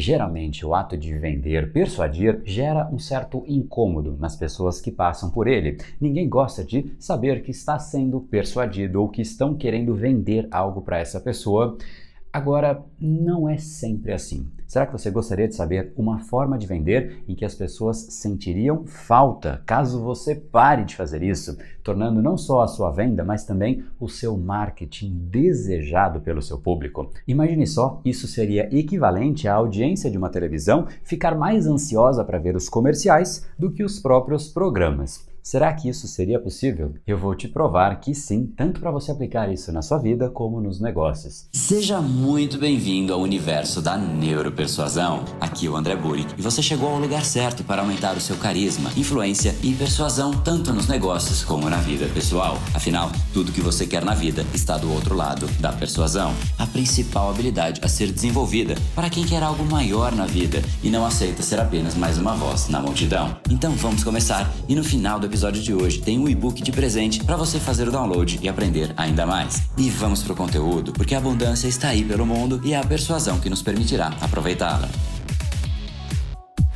Geralmente, o ato de vender, persuadir, gera um certo incômodo nas pessoas que passam por ele. Ninguém gosta de saber que está sendo persuadido ou que estão querendo vender algo para essa pessoa. Agora, não é sempre assim. Será que você gostaria de saber uma forma de vender em que as pessoas sentiriam falta caso você pare de fazer isso, tornando não só a sua venda, mas também o seu marketing desejado pelo seu público? Imagine só, isso seria equivalente à audiência de uma televisão ficar mais ansiosa para ver os comerciais do que os próprios programas. Será que isso seria possível? Eu vou te provar que sim, tanto para você aplicar isso na sua vida como nos negócios. Seja muito bem-vindo ao universo da neuropersuasão. Aqui é o André Burick e você chegou ao lugar certo para aumentar o seu carisma, influência e persuasão tanto nos negócios como na vida pessoal. Afinal, tudo que você quer na vida está do outro lado da persuasão, a principal habilidade a ser desenvolvida para quem quer algo maior na vida e não aceita ser apenas mais uma voz na multidão. Então vamos começar e no final do episódio de hoje tem um e-book de presente para você fazer o download e aprender ainda mais. E vamos pro conteúdo, porque a abundância está aí pelo mundo e é a persuasão que nos permitirá aproveitá-la.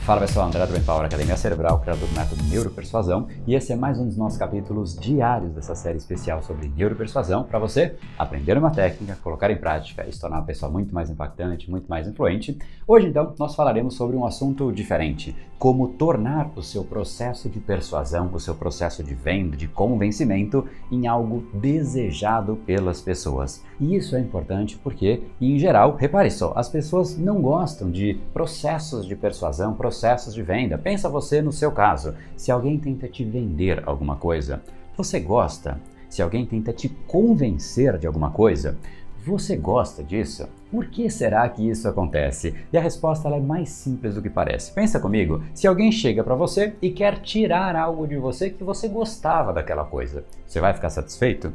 Fala pessoal, André do Brain Power Academia Cerebral, criador do método Neuropersuasão, e esse é mais um dos nossos capítulos diários dessa série especial sobre neuropersuasão para você aprender uma técnica, colocar em prática e se tornar uma pessoa muito mais impactante, muito mais influente. Hoje então nós falaremos sobre um assunto diferente, como tornar o seu processo de persuasão, o seu processo de venda, de convencimento em algo desejado pelas pessoas. E isso é importante porque, em geral, repare só, as pessoas não gostam de processos de persuasão, processos processos de venda. Pensa você no seu caso. Se alguém tenta te vender alguma coisa, você gosta? Se alguém tenta te convencer de alguma coisa, você gosta disso? Por que será que isso acontece? E a resposta é mais simples do que parece. Pensa comigo, se alguém chega para você e quer tirar algo de você que você gostava daquela coisa, você vai ficar satisfeito?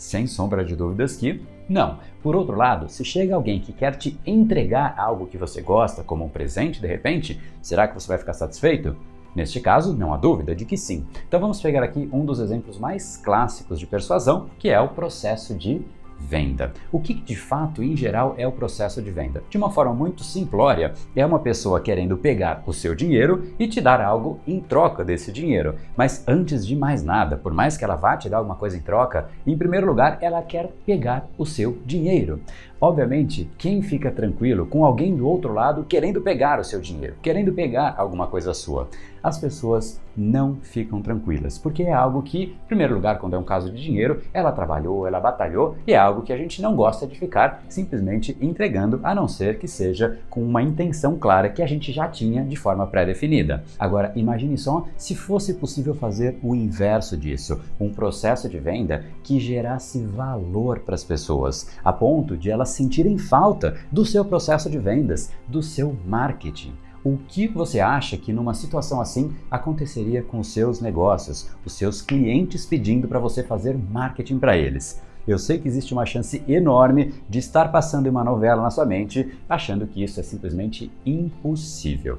Sem sombra de dúvidas que não. Por outro lado, se chega alguém que quer te entregar algo que você gosta, como um presente de repente, será que você vai ficar satisfeito? Neste caso, não há dúvida de que sim. Então vamos pegar aqui um dos exemplos mais clássicos de persuasão, que é o processo de venda. O que de fato, em geral, é o processo de venda? De uma forma muito simplória, é uma pessoa querendo pegar o seu dinheiro e te dar algo em troca desse dinheiro. Mas antes de mais nada, por mais que ela vá te dar alguma coisa em troca, em primeiro lugar, ela quer pegar o seu dinheiro. Obviamente, quem fica tranquilo com alguém do outro lado querendo pegar o seu dinheiro, querendo pegar alguma coisa sua? As pessoas não ficam tranquilas, porque é algo que, em primeiro lugar, quando é um caso de dinheiro, ela trabalhou, ela batalhou e é algo que a gente não gosta de ficar simplesmente entregando, a não ser que seja com uma intenção clara que a gente já tinha de forma pré-definida. Agora, imagine só se fosse possível fazer o inverso disso, um processo de venda que gerasse valor para as pessoas, a ponto de elas sentirem falta do seu processo de vendas, do seu marketing. O que você acha que numa situação assim aconteceria com os seus negócios, os seus clientes pedindo para você fazer marketing para eles? Eu sei que existe uma chance enorme de estar passando uma novela na sua mente, achando que isso é simplesmente impossível.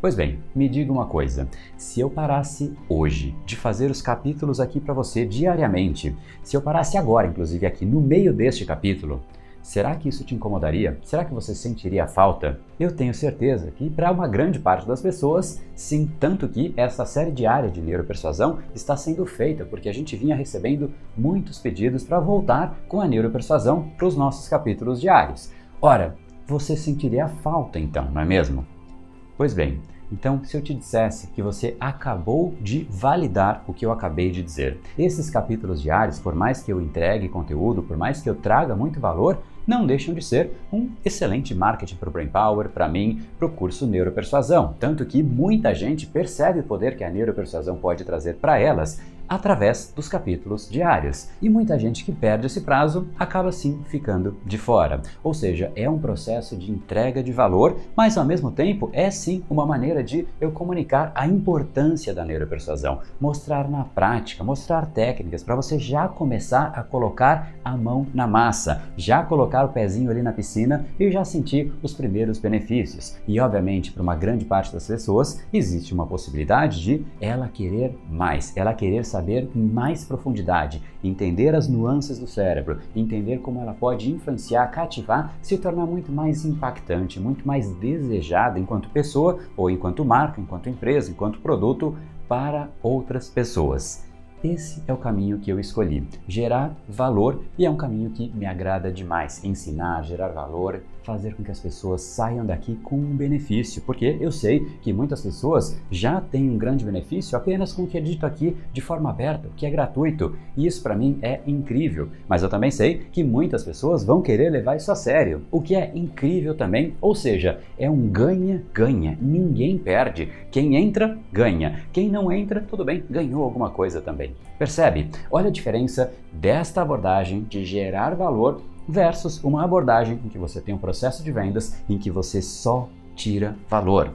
Pois bem, me diga uma coisa: se eu parasse hoje de fazer os capítulos aqui para você diariamente, se eu parasse agora, inclusive aqui no meio deste capítulo, Será que isso te incomodaria? Será que você sentiria falta? Eu tenho certeza que para uma grande parte das pessoas, sim, tanto que essa série diária de neuropersuasão está sendo feita porque a gente vinha recebendo muitos pedidos para voltar com a neuropersuasão para os nossos capítulos diários. Ora, você sentiria falta então, não é mesmo? Pois bem, então, se eu te dissesse que você acabou de validar o que eu acabei de dizer, esses capítulos diários, por mais que eu entregue conteúdo, por mais que eu traga muito valor, não deixam de ser um excelente marketing para o Brain Power, para mim, para o curso Neuropersuasão. Tanto que muita gente percebe o poder que a neuropersuasão pode trazer para elas através dos capítulos diários. E muita gente que perde esse prazo acaba sim ficando de fora. Ou seja, é um processo de entrega de valor, mas ao mesmo tempo é sim uma maneira de eu comunicar a importância da neuropersuasão, mostrar na prática, mostrar técnicas para você já começar a colocar a mão na massa, já colocar o pezinho ali na piscina e já sentir os primeiros benefícios. E obviamente, para uma grande parte das pessoas, existe uma possibilidade de ela querer mais, ela querer saber saber em mais profundidade, entender as nuances do cérebro, entender como ela pode influenciar, cativar, se tornar muito mais impactante, muito mais desejada enquanto pessoa ou enquanto marca, enquanto empresa, enquanto produto para outras pessoas. Esse é o caminho que eu escolhi, gerar valor e é um caminho que me agrada demais. Ensinar, gerar valor, fazer com que as pessoas saiam daqui com um benefício, porque eu sei que muitas pessoas já têm um grande benefício apenas com o que é dito aqui de forma aberta, que é gratuito, e isso para mim é incrível. Mas eu também sei que muitas pessoas vão querer levar isso a sério, o que é incrível também, ou seja, é um ganha-ganha, ninguém perde. Quem entra, ganha. Quem não entra, tudo bem, ganhou alguma coisa também. Percebe? Olha a diferença desta abordagem de gerar valor versus uma abordagem em que você tem um processo de vendas em que você só tira valor.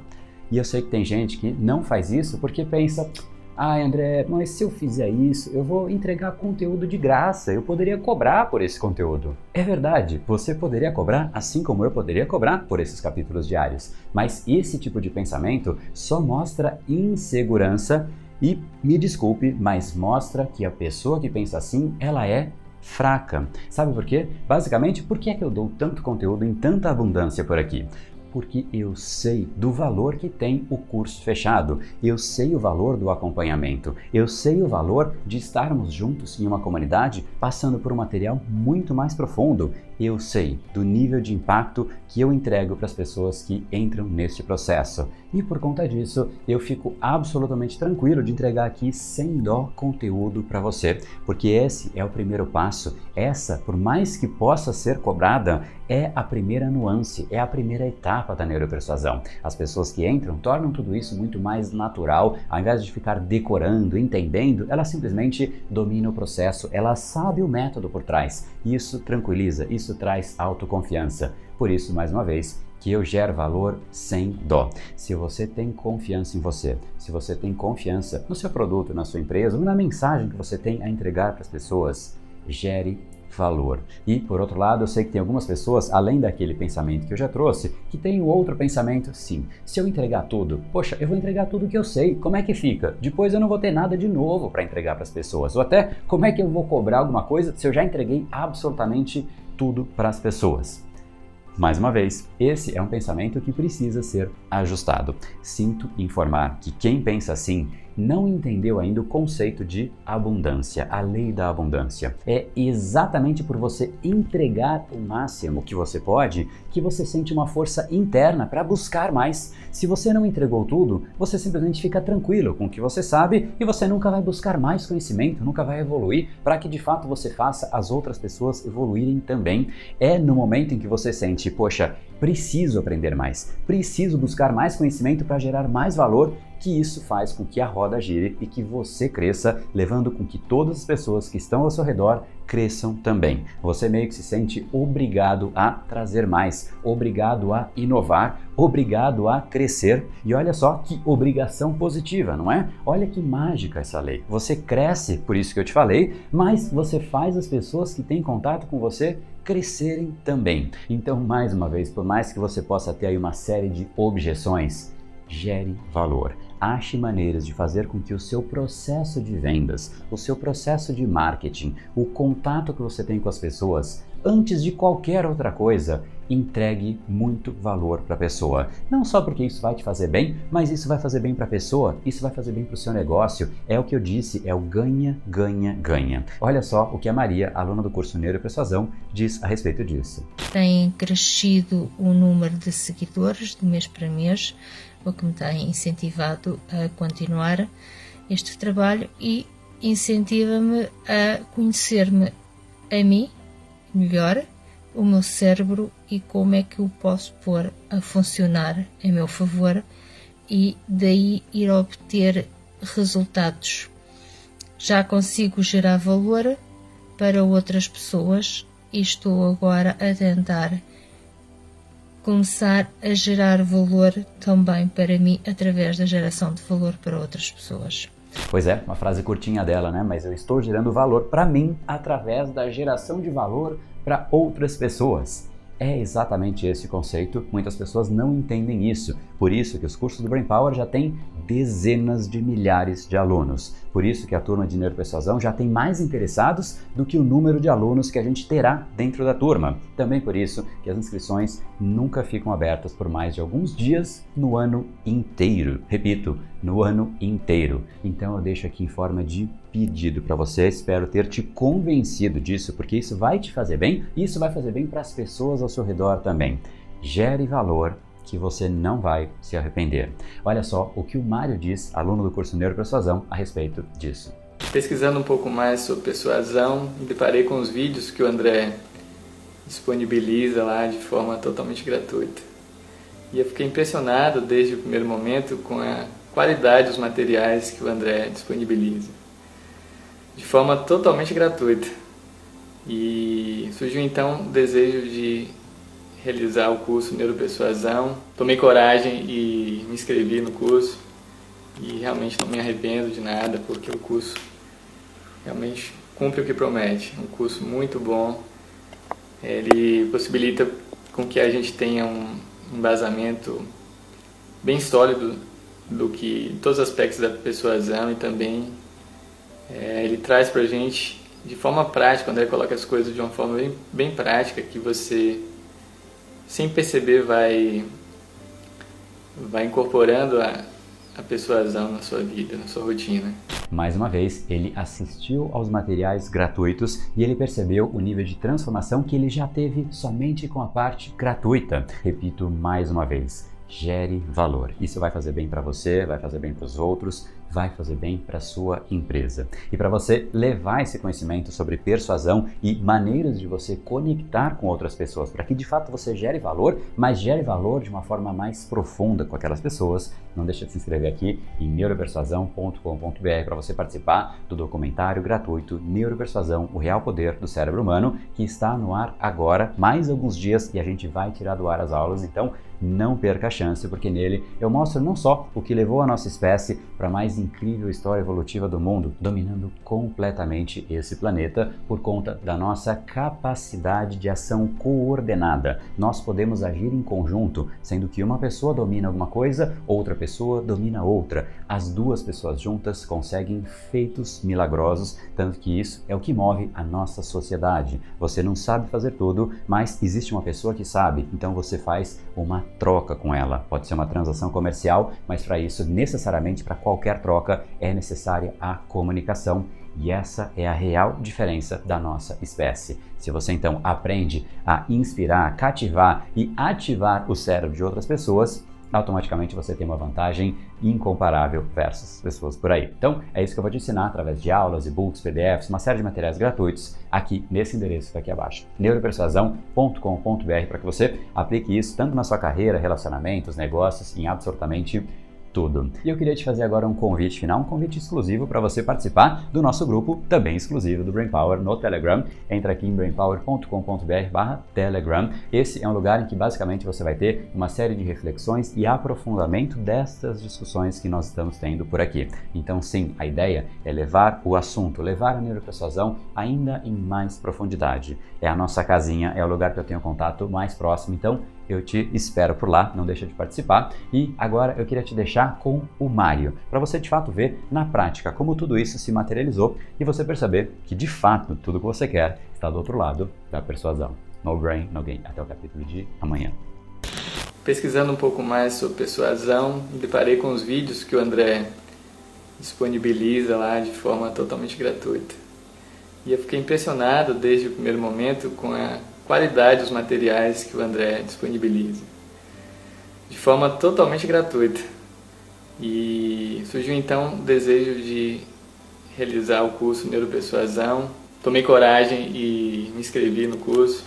E eu sei que tem gente que não faz isso porque pensa: ah, André, mas se eu fizer isso, eu vou entregar conteúdo de graça, eu poderia cobrar por esse conteúdo. É verdade, você poderia cobrar assim como eu poderia cobrar por esses capítulos diários, mas esse tipo de pensamento só mostra insegurança e me desculpe, mas mostra que a pessoa que pensa assim, ela é fraca. Sabe por quê? Basicamente, por que é que eu dou tanto conteúdo em tanta abundância por aqui? porque eu sei do valor que tem o curso fechado, eu sei o valor do acompanhamento, eu sei o valor de estarmos juntos em uma comunidade passando por um material muito mais profundo. Eu sei do nível de impacto que eu entrego para as pessoas que entram neste processo. E por conta disso, eu fico absolutamente tranquilo de entregar aqui sem dó conteúdo para você, porque esse é o primeiro passo. Essa, por mais que possa ser cobrada, é a primeira nuance, é a primeira etapa da neuropersuasão. As pessoas que entram tornam tudo isso muito mais natural, ao invés de ficar decorando, entendendo, ela simplesmente domina o processo, ela sabe o método por trás. Isso tranquiliza, isso traz autoconfiança. Por isso, mais uma vez, que eu gero valor sem dó. Se você tem confiança em você, se você tem confiança no seu produto, na sua empresa, ou na mensagem que você tem a entregar para as pessoas, gere valor. E, por outro lado, eu sei que tem algumas pessoas, além daquele pensamento que eu já trouxe, que tem o outro pensamento, sim, se eu entregar tudo, poxa, eu vou entregar tudo que eu sei, como é que fica? Depois eu não vou ter nada de novo para entregar para as pessoas. Ou até, como é que eu vou cobrar alguma coisa se eu já entreguei absolutamente tudo para as pessoas? Mais uma vez, esse é um pensamento que precisa ser ajustado. Sinto informar que quem pensa assim não entendeu ainda o conceito de abundância, a lei da abundância. É exatamente por você entregar o máximo que você pode que você sente uma força interna para buscar mais. Se você não entregou tudo, você simplesmente fica tranquilo com o que você sabe e você nunca vai buscar mais conhecimento, nunca vai evoluir para que de fato você faça as outras pessoas evoluírem também. É no momento em que você sente, poxa, preciso aprender mais, preciso buscar mais conhecimento para gerar mais valor que isso faz com que a roda gire e que você cresça, levando com que todas as pessoas que estão ao seu redor cresçam também. Você meio que se sente obrigado a trazer mais, obrigado a inovar, obrigado a crescer. E olha só que obrigação positiva, não é? Olha que mágica essa lei. Você cresce, por isso que eu te falei, mas você faz as pessoas que têm contato com você crescerem também. Então, mais uma vez, por mais que você possa ter aí uma série de objeções, gere valor. Ache maneiras de fazer com que o seu processo de vendas, o seu processo de marketing, o contato que você tem com as pessoas, antes de qualquer outra coisa, entregue muito valor para a pessoa. Não só porque isso vai te fazer bem, mas isso vai fazer bem para a pessoa, isso vai fazer bem para o seu negócio. É o que eu disse, é o ganha, ganha, ganha. Olha só o que a Maria, aluna do curso Neuropersuasão, diz a respeito disso. Tem crescido o número de seguidores de mês para mês o que me tem incentivado a continuar este trabalho e incentiva-me a conhecer-me a mim melhor, o meu cérebro e como é que o posso pôr a funcionar em meu favor e daí ir obter resultados. Já consigo gerar valor para outras pessoas e estou agora a tentar começar a gerar valor também para mim através da geração de valor para outras pessoas. Pois é, uma frase curtinha dela, né? Mas eu estou gerando valor para mim através da geração de valor para outras pessoas. É exatamente esse conceito. Muitas pessoas não entendem isso. Por isso que os cursos do Brain Power já têm dezenas de milhares de alunos. Por isso que a turma de Neuropersuasão já tem mais interessados do que o número de alunos que a gente terá dentro da turma. Também por isso que as inscrições nunca ficam abertas por mais de alguns dias no ano inteiro. Repito, no ano inteiro. Então eu deixo aqui em forma de pedido para você. Espero ter te convencido disso, porque isso vai te fazer bem e isso vai fazer bem para as pessoas ao seu redor também. Gere valor que você não vai se arrepender. Olha só o que o Mário diz, aluno do curso Neuropersuasão, a respeito disso. Pesquisando um pouco mais sobre persuasão, me deparei com os vídeos que o André disponibiliza lá de forma totalmente gratuita. E eu fiquei impressionado desde o primeiro momento com a qualidade dos materiais que o André disponibiliza. De forma totalmente gratuita. E surgiu então o desejo de realizar o curso Neuropersuasão. Tomei coragem e me inscrevi no curso e realmente não me arrependo de nada porque o curso realmente cumpre o que promete. Um curso muito bom. Ele possibilita com que a gente tenha um embasamento bem sólido do que todos os aspectos da persuasão e também é, ele traz para a gente de forma prática, quando ele coloca as coisas de uma forma bem, bem prática, que você sem perceber vai vai incorporando a, a persuasão na sua vida, na sua rotina. Mais uma vez, ele assistiu aos materiais gratuitos e ele percebeu o nível de transformação que ele já teve somente com a parte gratuita. Repito mais uma vez, gere valor. Isso vai fazer bem para você, vai fazer bem para os outros, vai fazer bem para sua empresa. E para você levar esse conhecimento sobre persuasão e maneiras de você conectar com outras pessoas, para que de fato você gere valor, mas gere valor de uma forma mais profunda com aquelas pessoas, não deixe de se inscrever aqui em neuropersuasão.com.br para você participar do documentário gratuito Neuropersuasão, o real poder do cérebro humano, que está no ar agora, mais alguns dias e a gente vai tirar do ar as aulas, então não perca a chance, porque nele eu mostro não só o que levou a nossa espécie para a mais incrível história evolutiva do mundo, dominando completamente esse planeta por conta da nossa capacidade de ação coordenada. Nós podemos agir em conjunto, sendo que uma pessoa domina alguma coisa, outra pessoa domina outra. As duas pessoas juntas conseguem feitos milagrosos, tanto que isso é o que move a nossa sociedade. Você não sabe fazer tudo, mas existe uma pessoa que sabe, então você faz uma troca com ela. Pode ser uma transação comercial, mas para isso, necessariamente para qualquer troca, é necessária a comunicação. E essa é a real diferença da nossa espécie. Se você então aprende a inspirar, cativar e ativar o cérebro de outras pessoas, automaticamente você tem uma vantagem incomparável versus pessoas por aí. Então, é isso que eu vou te ensinar através de aulas, e-books, PDFs, uma série de materiais gratuitos aqui nesse endereço que está aqui abaixo, neuropersuasão.com.br, para que você aplique isso tanto na sua carreira, relacionamentos, negócios, em absolutamente tudo. E eu queria te fazer agora um convite final, um convite exclusivo para você participar do nosso grupo, também exclusivo do Brain Power no Telegram. Entra aqui em brainpower.com.br/telegram. Esse é um lugar em que basicamente você vai ter uma série de reflexões e aprofundamento destas discussões que nós estamos tendo por aqui. Então, sim, a ideia é levar o assunto, levar a neuropersuasão ainda em mais profundidade. É a nossa casinha, é o lugar que eu tenho contato mais próximo. Então, eu te espero por lá, não deixa de participar. E agora eu queria te deixar com o Mário, para você de fato ver na prática como tudo isso se materializou e você perceber que de fato tudo que você quer está do outro lado da persuasão. No brain, no gain. Até o capítulo de amanhã. Pesquisando um pouco mais sobre persuasão, me deparei com os vídeos que o André disponibiliza lá de forma totalmente gratuita. E eu fiquei impressionado desde o primeiro momento com a qualidade dos materiais que o André disponibiliza, de forma totalmente gratuita. E surgiu então o desejo de realizar o curso Neuropersuasão. Tomei coragem e me inscrevi no curso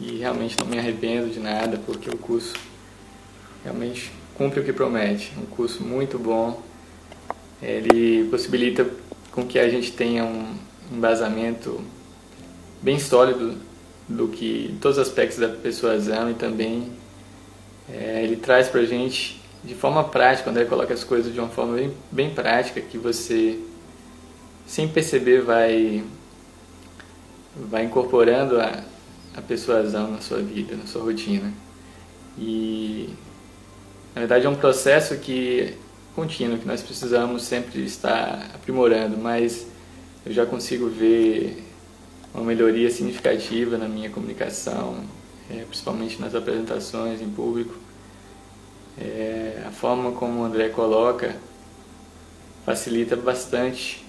e realmente não me arrependo de nada porque o curso realmente cumpre o que promete. Um curso muito bom. Ele possibilita com que a gente tenha um embasamento bem sólido do que todos os aspectos da persuasão e também é, ele traz para a gente de forma prática, quando ele coloca as coisas de uma forma bem, bem prática, que você sem perceber vai vai incorporando a, a persuasão na sua vida, na sua rotina. E na verdade é um processo que contínuo que nós precisamos sempre estar aprimorando, mas eu já consigo ver uma melhoria significativa na minha comunicação, é, principalmente nas apresentações em público. É, a forma como o André coloca facilita bastante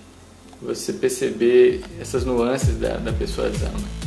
você perceber essas nuances da, da persuasão. Né?